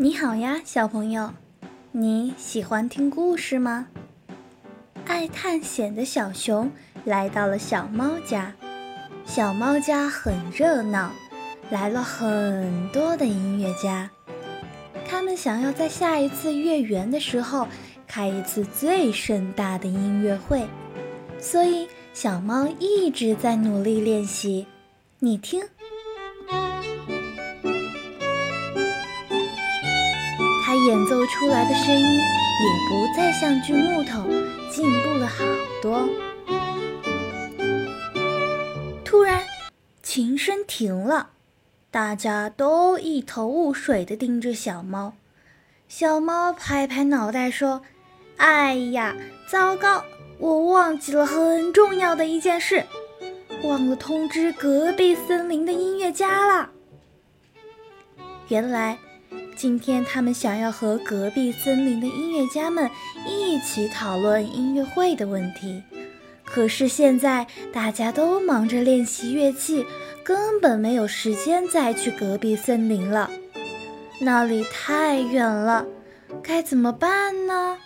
你好呀，小朋友，你喜欢听故事吗？爱探险的小熊来到了小猫家，小猫家很热闹，来了很多的音乐家，他们想要在下一次月圆的时候开一次最盛大的音乐会，所以小猫一直在努力练习。你听。演奏出来的声音也不再像锯木头，进步了好多。突然，琴声停了，大家都一头雾水的盯着小猫。小猫拍拍脑袋说：“哎呀，糟糕！我忘记了很重要的一件事，忘了通知隔壁森林的音乐家了。”原来。今天他们想要和隔壁森林的音乐家们一起讨论音乐会的问题，可是现在大家都忙着练习乐器，根本没有时间再去隔壁森林了。那里太远了，该怎么办呢？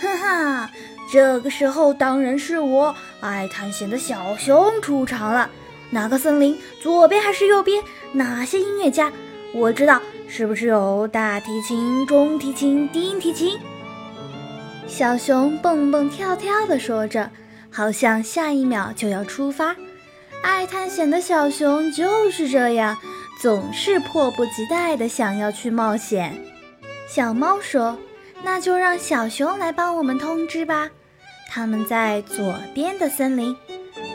哈哈，这个时候当然是我爱探险的小熊出场了。哪个森林？左边还是右边？哪些音乐家？我知道。是不是有大提琴、中提琴、低音提琴？小熊蹦蹦跳跳地说着，好像下一秒就要出发。爱探险的小熊就是这样，总是迫不及待地想要去冒险。小猫说：“那就让小熊来帮我们通知吧。”他们在左边的森林，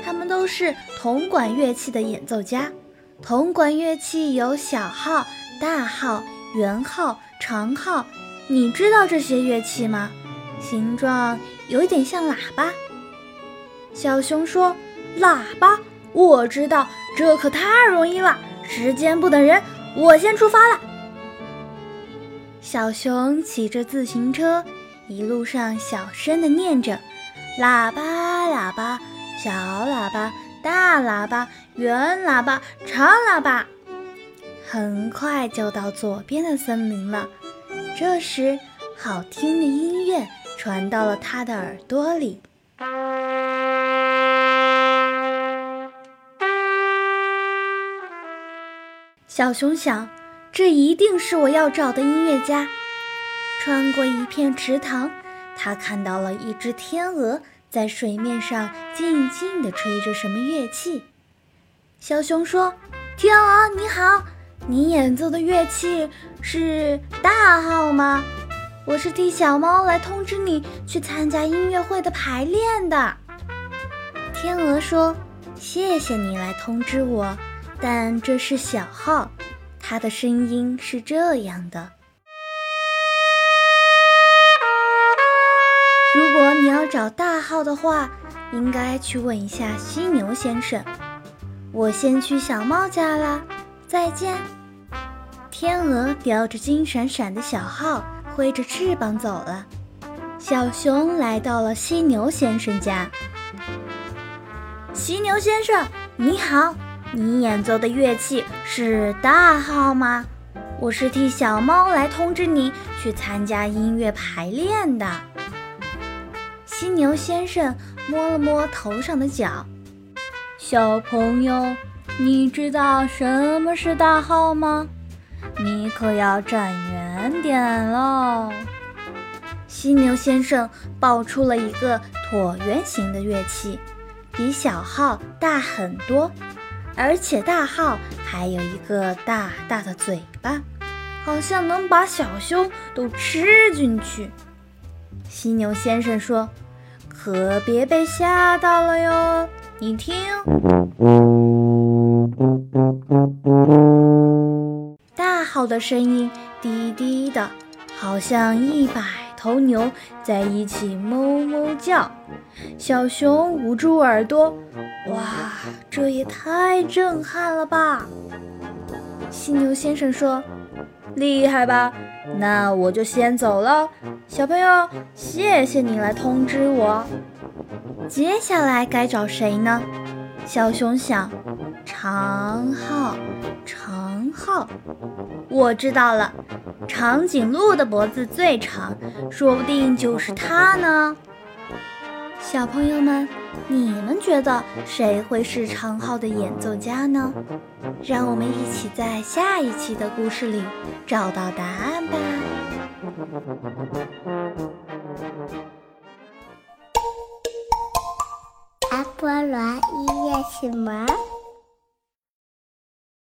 他们都是铜管乐器的演奏家。铜管乐器有小号。大号、圆号、长号，你知道这些乐器吗？形状有点像喇叭。小熊说：“喇叭，我知道，这可太容易了。时间不等人，我先出发了。”小熊骑着自行车，一路上小声地念着：“喇叭，喇叭，小喇叭，大喇叭，圆喇叭，长喇叭。”很快就到左边的森林了。这时，好听的音乐传到了他的耳朵里。小熊想，这一定是我要找的音乐家。穿过一片池塘，他看到了一只天鹅在水面上静静地吹着什么乐器。小熊说：“天鹅，你好。”你演奏的乐器是大号吗？我是替小猫来通知你去参加音乐会的排练的。天鹅说：“谢谢你来通知我，但这是小号，它的声音是这样的。如果你要找大号的话，应该去问一下犀牛先生。我先去小猫家啦，再见。”天鹅叼着金闪闪的小号，挥着翅膀走了。小熊来到了犀牛先生家。犀牛先生，你好，你演奏的乐器是大号吗？我是替小猫来通知你去参加音乐排练的。犀牛先生摸了摸头上的角，小朋友，你知道什么是大号吗？你可要站远点喽！犀牛先生抱出了一个椭圆形的乐器，比小号大很多，而且大号还有一个大大的嘴巴，好像能把小熊都吃进去。犀牛先生说：“可别被吓到了哟，你听。”的声音低低的，好像一百头牛在一起哞哞叫。小熊捂住耳朵，哇，这也太震撼了吧！犀牛先生说：“厉害吧？那我就先走了。小朋友，谢谢你来通知我。接下来该找谁呢？”小熊想：“长号，长号。”我知道了，长颈鹿的脖子最长，说不定就是它呢。小朋友们，你们觉得谁会是长号的演奏家呢？让我们一起在下一期的故事里找到答案吧。阿波罗音乐启蒙。